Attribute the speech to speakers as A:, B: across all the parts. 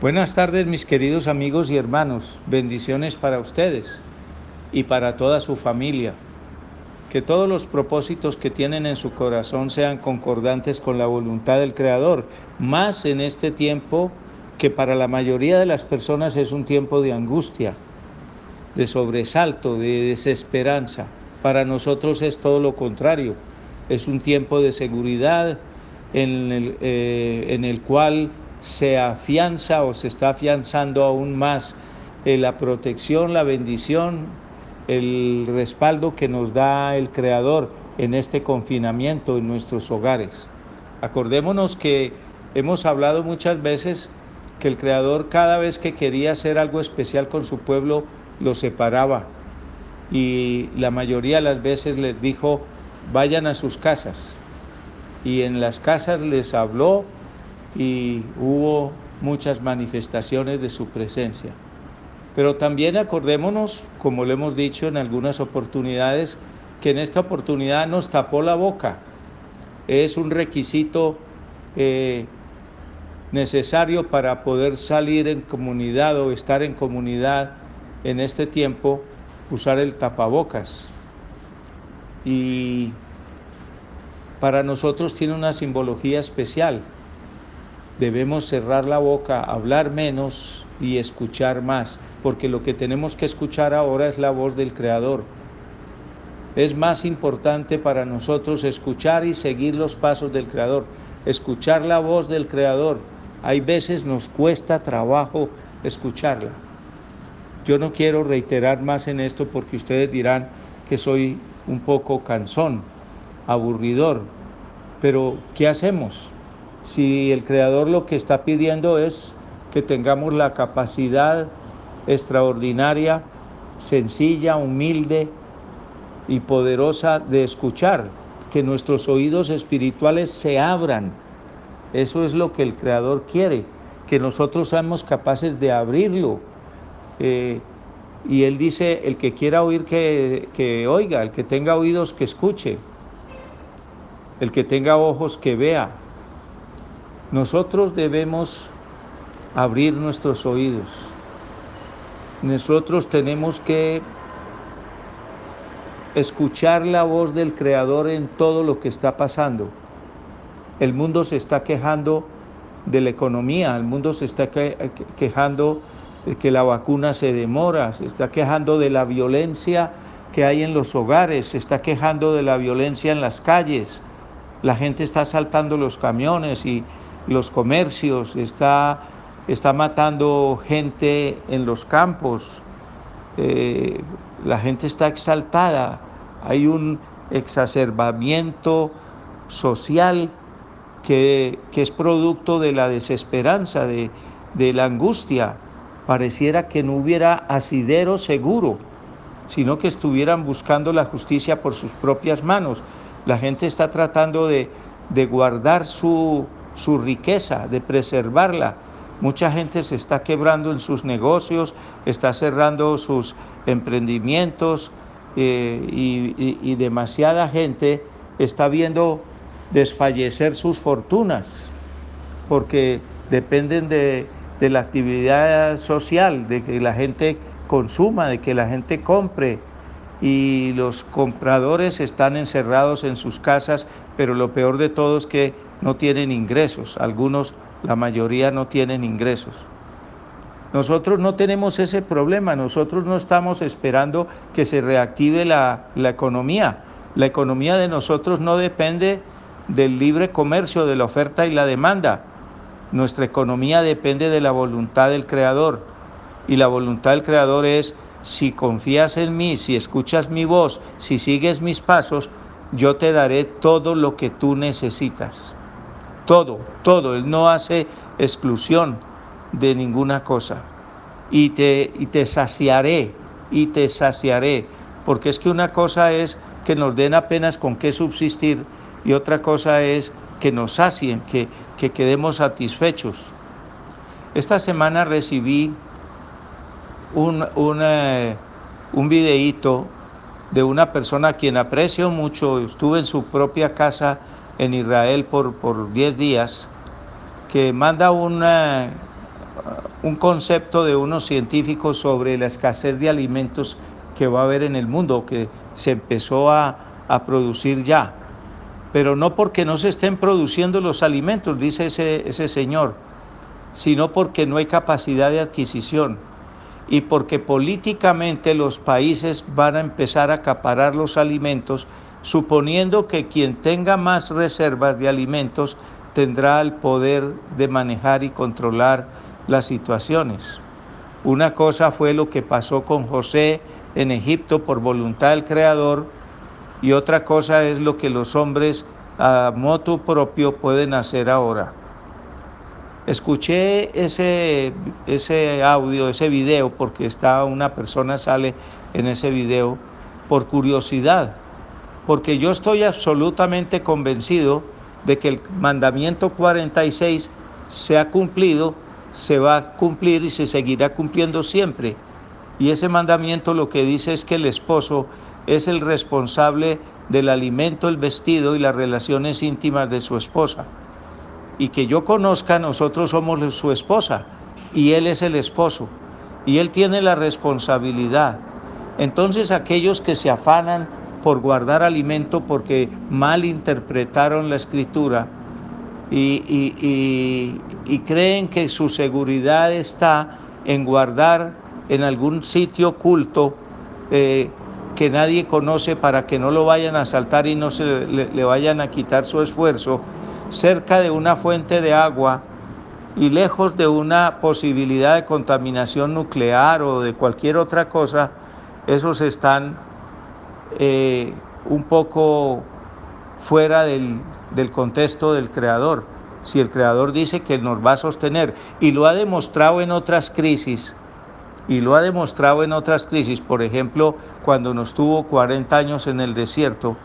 A: Buenas tardes mis queridos amigos y hermanos, bendiciones para ustedes y para toda su familia. Que todos los propósitos que tienen en su corazón sean concordantes con la voluntad del Creador, más en este tiempo que para la mayoría de las personas es un tiempo de angustia, de sobresalto, de desesperanza. Para nosotros es todo lo contrario, es un tiempo de seguridad en el, eh, en el cual se afianza o se está afianzando aún más eh, la protección, la bendición, el respaldo que nos da el Creador en este confinamiento en nuestros hogares. Acordémonos que hemos hablado muchas veces que el Creador cada vez que quería hacer algo especial con su pueblo, lo separaba. Y la mayoría de las veces les dijo, vayan a sus casas. Y en las casas les habló y hubo muchas manifestaciones de su presencia. Pero también acordémonos, como lo hemos dicho en algunas oportunidades, que en esta oportunidad nos tapó la boca. Es un requisito eh, necesario para poder salir en comunidad o estar en comunidad en este tiempo, usar el tapabocas. Y para nosotros tiene una simbología especial debemos cerrar la boca, hablar menos y escuchar más, porque lo que tenemos que escuchar ahora es la voz del Creador. Es más importante para nosotros escuchar y seguir los pasos del Creador, escuchar la voz del Creador. Hay veces nos cuesta trabajo escucharla. Yo no quiero reiterar más en esto porque ustedes dirán que soy un poco cansón, aburridor, pero ¿qué hacemos? Si el Creador lo que está pidiendo es que tengamos la capacidad extraordinaria, sencilla, humilde y poderosa de escuchar, que nuestros oídos espirituales se abran. Eso es lo que el Creador quiere, que nosotros seamos capaces de abrirlo. Eh, y Él dice, el que quiera oír, que, que oiga, el que tenga oídos, que escuche, el que tenga ojos, que vea, nosotros debemos abrir nuestros oídos. Nosotros tenemos que escuchar la voz del Creador en todo lo que está pasando. El mundo se está quejando de la economía, el mundo se está quejando de que la vacuna se demora, se está quejando de la violencia que hay en los hogares, se está quejando de la violencia en las calles, la gente está saltando los camiones y los comercios, está, está matando gente en los campos, eh, la gente está exaltada, hay un exacerbamiento social que, es producto de la desesperanza, de, de la angustia. Pareciera que no hubiera asidero seguro, sino que estuvieran buscando la justicia por sus propias manos. La gente está tratando de, de guardar su, su riqueza, de preservarla. Mucha gente se está quebrando en sus negocios, está cerrando sus emprendimientos eh, y, demasiada gente está viendo desfallecer sus fortunas porque dependen de, de la actividad social, de que la gente consuma, de que la gente compre y los compradores están encerrados en sus casas, pero lo peor de todo es que no tienen ingresos, algunos, la mayoría no tienen ingresos. Nosotros no tenemos ese problema, nosotros no estamos esperando que se reactive la, la economía. La economía de nosotros no depende del libre comercio, de la oferta y la demanda. Nuestra economía depende de la voluntad del Creador. Y la voluntad del Creador es, si confías en mí, si escuchas mi voz, si sigues mis pasos, yo te daré todo lo que tú necesitas todo, todo. Él no hace exclusión de ninguna cosa. Y te, y te saciaré, y te saciaré. Porque es que una cosa es que nos den apenas con qué subsistir y otra cosa es que nos sacien, que, que quedemos satisfechos. Esta semana recibí un, un, eh, un videíto de una persona a quien aprecio mucho, estuve en su propia casa en Israel por, por 10 días, que manda un concepto de unos científicos sobre la escasez de alimentos que va a haber en el mundo, que se empezó a, a producir ya. Pero no porque no se estén produciendo los alimentos, dice ese, ese señor, sino porque no hay capacidad de adquisición y porque políticamente los países van a empezar a acaparar los alimentos, suponiendo que quien tenga más reservas de alimentos tendrá el poder de manejar y controlar las situaciones. Una cosa fue lo que pasó con José en Egipto por voluntad del Creador y otra cosa es lo que los hombres a moto propio pueden hacer ahora. Escuché ese, ese audio, ese video, porque está una persona sale en ese video por curiosidad, porque yo estoy absolutamente convencido de que el mandamiento 46 se ha cumplido, se va a cumplir y se seguirá cumpliendo siempre. Y ese mandamiento lo que dice es que el esposo es el responsable del alimento, el vestido y las relaciones íntimas de su esposa y que yo conozca, nosotros somos su esposa y él es el esposo y él tiene la responsabilidad. Entonces aquellos que se afanan por guardar alimento porque mal interpretaron la escritura y, creen que su seguridad está en guardar en algún sitio oculto eh, que nadie conoce para que no lo vayan a asaltar y no se le vayan a quitar su esfuerzo, cerca de una fuente de agua y lejos de una posibilidad de contaminación nuclear o de cualquier otra cosa, esos están eh, un poco fuera del, del contexto del Creador. Si el Creador dice que nos va a sostener y lo ha demostrado en otras crisis, y lo ha demostrado en otras crisis, por ejemplo, cuando nos tuvo 40 años en el desierto,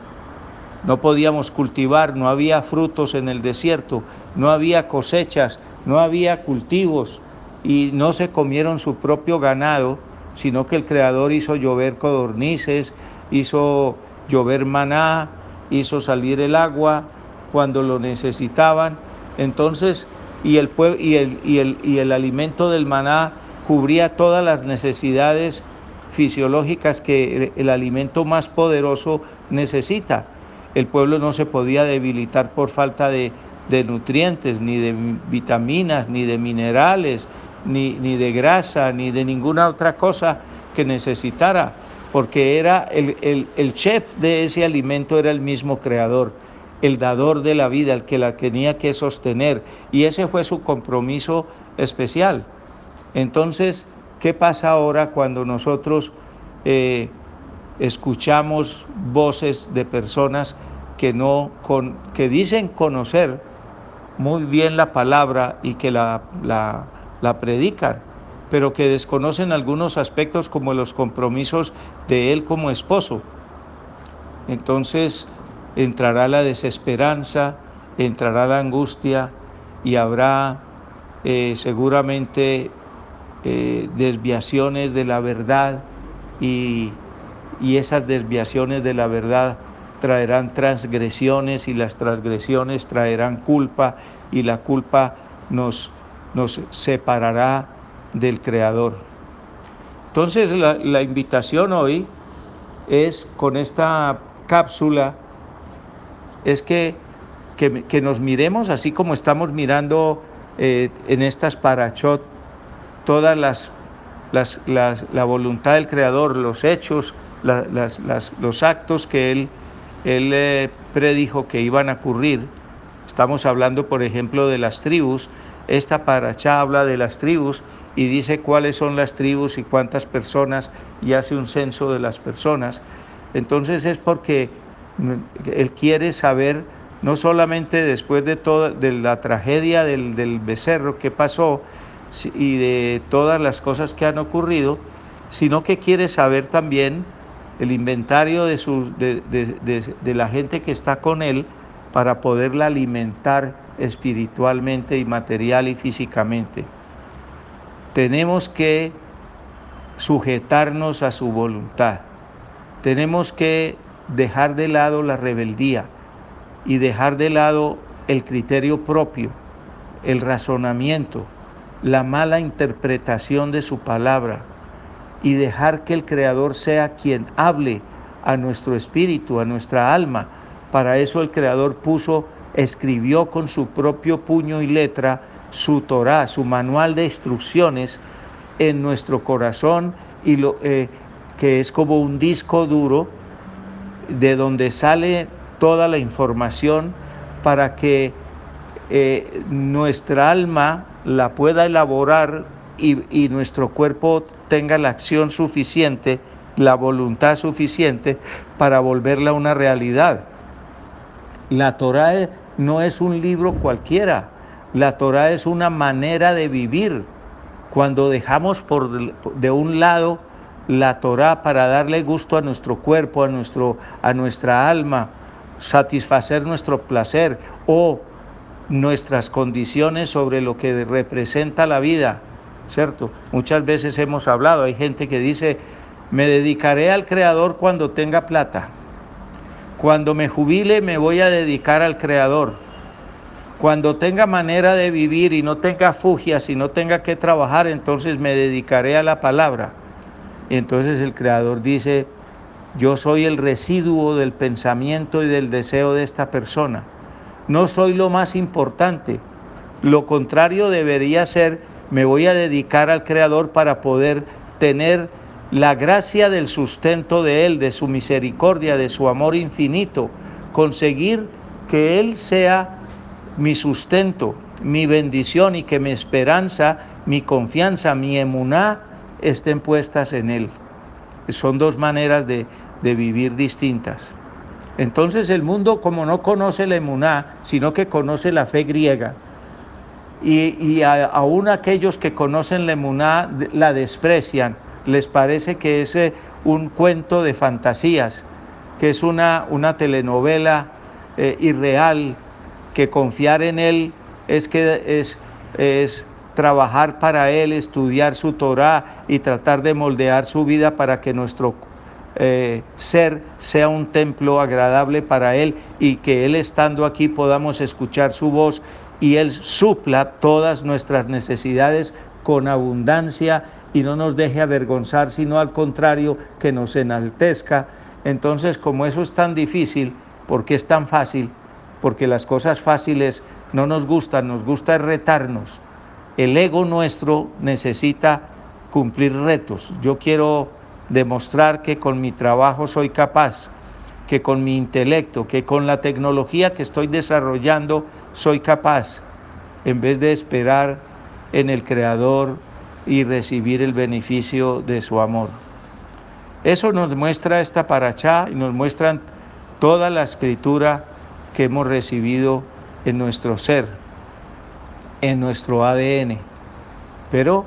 A: no podíamos cultivar, no había frutos en el desierto, no había cosechas, no había cultivos y no se comieron su propio ganado, sino que el Creador hizo llover codornices, hizo llover maná, hizo salir el agua cuando lo necesitaban. Entonces, y el, y el, y el, y el alimento del maná cubría todas las necesidades fisiológicas que el alimento más poderoso necesita el pueblo no se podía debilitar por falta de, nutrientes, ni de vitaminas, ni de minerales, ni, ni, de grasa, ni de ninguna otra cosa que necesitara, porque era el, el, chef de ese alimento era el mismo creador, el dador de la vida, el que la tenía que sostener, y ese fue su compromiso especial. Entonces, ¿qué pasa ahora cuando nosotros eh, escuchamos voces de personas que, no, con, que dicen conocer muy bien la palabra y que la, la, la predican, pero que desconocen algunos aspectos como los compromisos de él como esposo. Entonces entrará la desesperanza, entrará la angustia y habrá eh, seguramente eh, desviaciones de la verdad y y esas desviaciones de la verdad traerán transgresiones y las transgresiones traerán culpa y la culpa nos, nos separará del Creador. Entonces la, invitación hoy es con esta cápsula, es que, que, nos miremos así como estamos mirando eh, en estas parachot todas las, las, la voluntad del Creador, los hechos, los actos que él, él eh, predijo que iban a ocurrir. Estamos hablando, por ejemplo, de las tribus. Esta paracha habla de las tribus y dice cuáles son las tribus y cuántas personas y hace un censo de las personas. Entonces es porque él quiere saber no solamente después de toda de la tragedia del, del becerro que pasó y de todas las cosas que han ocurrido, sino que quiere saber también el inventario de, de, la gente que está con él para poderla alimentar espiritualmente y material y físicamente. Tenemos que sujetarnos a su voluntad. Tenemos que dejar de lado la rebeldía y dejar de lado el criterio propio, el razonamiento la mala interpretación de su palabra y dejar que el Creador sea quien hable a nuestro espíritu, a nuestra alma. Para eso el Creador puso, escribió con su propio puño y letra su Torah, su manual de instrucciones en nuestro corazón y lo, eh, que es como un disco duro de donde sale toda la información para que eh, nuestra alma la pueda elaborar y, nuestro cuerpo tenga la acción suficiente, la voluntad suficiente para volverla una realidad. La Torah no es un libro cualquiera, la Torah es una manera de vivir. Cuando dejamos por de un lado la Torah para darle gusto a nuestro cuerpo, a, nuestro, a nuestra alma, satisfacer nuestro placer o nuestras condiciones sobre lo que representa la vida, ¿cierto? Muchas veces hemos hablado, hay gente que dice, me dedicaré al Creador cuando tenga plata, cuando me jubile me voy a dedicar al Creador, cuando tenga manera de vivir y no tenga fugias y no tenga que trabajar, entonces me dedicaré a la palabra. Y entonces el Creador dice, yo soy el residuo del pensamiento y del deseo de esta persona no soy lo más importante. Lo contrario debería ser, me voy a dedicar al Creador para poder tener la gracia del sustento de Él, de su misericordia, de su amor infinito, conseguir que Él sea mi sustento, mi bendición y que mi esperanza, mi confianza, mi emuná estén puestas en Él. Son dos maneras de, de vivir distintas. Entonces el mundo como no conoce la emuná, sino que conoce la fe griega, y, aún aquellos que conocen la emuná la desprecian, les parece que es eh, un cuento de fantasías, que es una, una telenovela eh, irreal, que confiar en él es que es, es trabajar para él, estudiar su Torah y tratar de moldear su vida para que nuestro eh, ser sea un templo agradable para Él y que Él estando aquí podamos escuchar su voz y Él supla todas nuestras necesidades con abundancia y no nos deje avergonzar, sino al contrario, que nos enaltezca. Entonces, como eso es tan difícil, ¿por qué es tan fácil? Porque las cosas fáciles no nos gustan, nos gusta retarnos. El ego nuestro necesita cumplir retos. Yo quiero demostrar que con mi trabajo soy capaz, que con mi intelecto, que con la tecnología que estoy desarrollando soy capaz, en vez de esperar en el Creador y recibir el beneficio de su amor. Eso nos muestra esta paracha y nos muestra toda la escritura que hemos recibido en nuestro ser, en nuestro ADN. Pero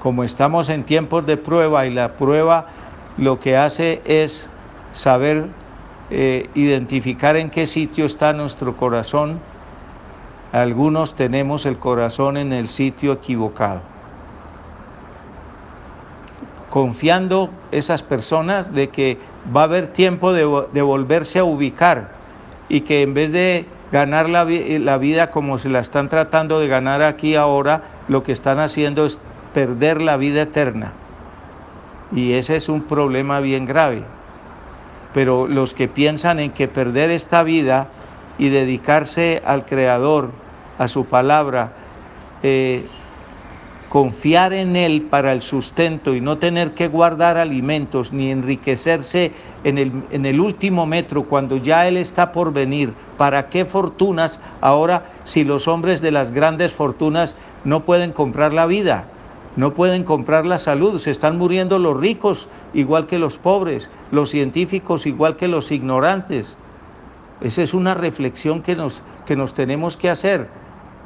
A: como estamos en tiempos de prueba y la prueba lo que hace es saber eh, identificar en qué sitio está nuestro corazón, algunos tenemos el corazón en el sitio equivocado. Confiando esas personas de que va a haber tiempo de, volverse a ubicar y que en vez de ganar la, la vida como se la están tratando de ganar aquí ahora, lo que están haciendo es perder la vida eterna. Y ese es un problema bien grave. Pero los que piensan en que perder esta vida y dedicarse al Creador, a su palabra, eh, confiar en Él para el sustento y no tener que guardar alimentos ni enriquecerse en el, en el, último metro cuando ya Él está por venir. ¿Para qué fortunas ahora si los hombres de las grandes fortunas no pueden comprar la vida? no pueden comprar la salud, se están muriendo los ricos igual que los pobres, los científicos igual que los ignorantes. Esa es una reflexión que nos, que nos tenemos que hacer.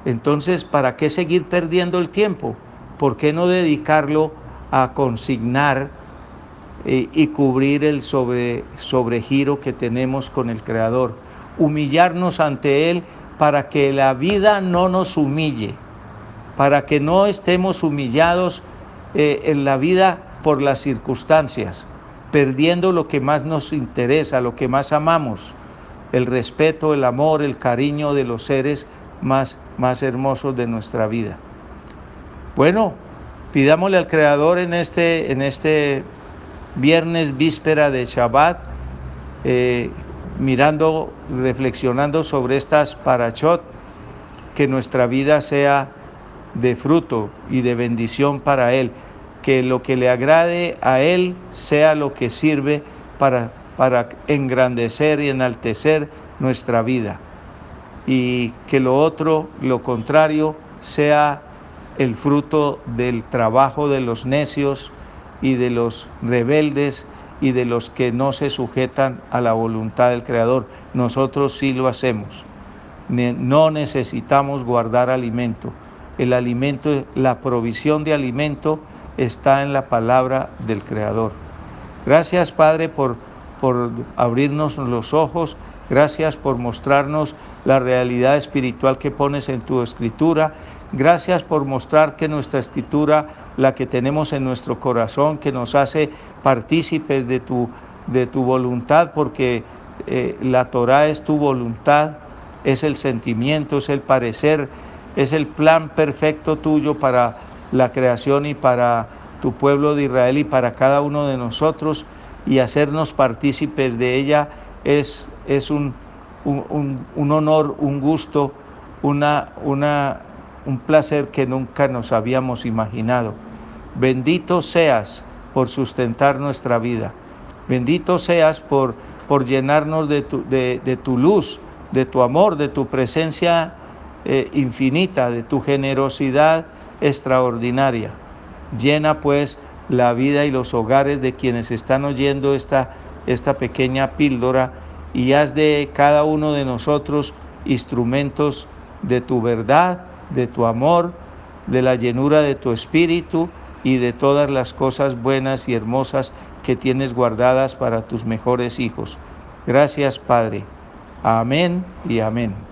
A: Entonces, ¿para qué seguir perdiendo el tiempo? ¿Por qué no dedicarlo a consignar eh, y cubrir el sobre, sobregiro que tenemos con el Creador? Humillarnos ante Él para que la vida no nos humille para que no estemos humillados eh, en la vida por las circunstancias, perdiendo lo que más nos interesa, lo que más amamos, el respeto, el amor, el cariño de los seres más, más hermosos de nuestra vida. Bueno, pidámosle al Creador en este, en este viernes víspera de Shabbat, eh, mirando, reflexionando sobre estas parachot, que nuestra vida sea de fruto y de bendición para Él, que lo que le agrade a Él sea lo que sirve para, para engrandecer y enaltecer nuestra vida, y que lo otro, lo contrario, sea el fruto del trabajo de los necios y de los rebeldes y de los que no se sujetan a la voluntad del Creador. Nosotros sí lo hacemos. No necesitamos guardar alimento. El alimento, la provisión de alimento está en la palabra del Creador. Gracias Padre por, por abrirnos los ojos. Gracias por mostrarnos la realidad espiritual que pones en tu escritura Gracias por mostrar que nuestra escritura, la que tenemos en nuestro corazón, que nos hace partícipes de tu, de tu voluntad, porque eh, la Torah es tu voluntad, es el sentimiento, es el parecer, es el plan perfecto tuyo para la creación y para tu pueblo de Israel y para cada uno de nosotros, y hacernos partícipes de ella es, es un, un, un honor, un gusto, una, una un placer que nunca nos habíamos imaginado. Bendito seas por sustentar nuestra vida. Bendito seas por, por llenarnos de tu, de, tu, luz, de tu amor, de tu presencia eh, infinita, de tu generosidad extraordinaria. Llena pues la vida y los hogares de quienes están oyendo esta, esta pequeña píldora y haz de cada uno de nosotros instrumentos de tu verdad de tu amor, de la llenura de tu espíritu y de todas las cosas buenas y hermosas que tienes guardadas para tus mejores hijos. Gracias, Padre. Amén y amén.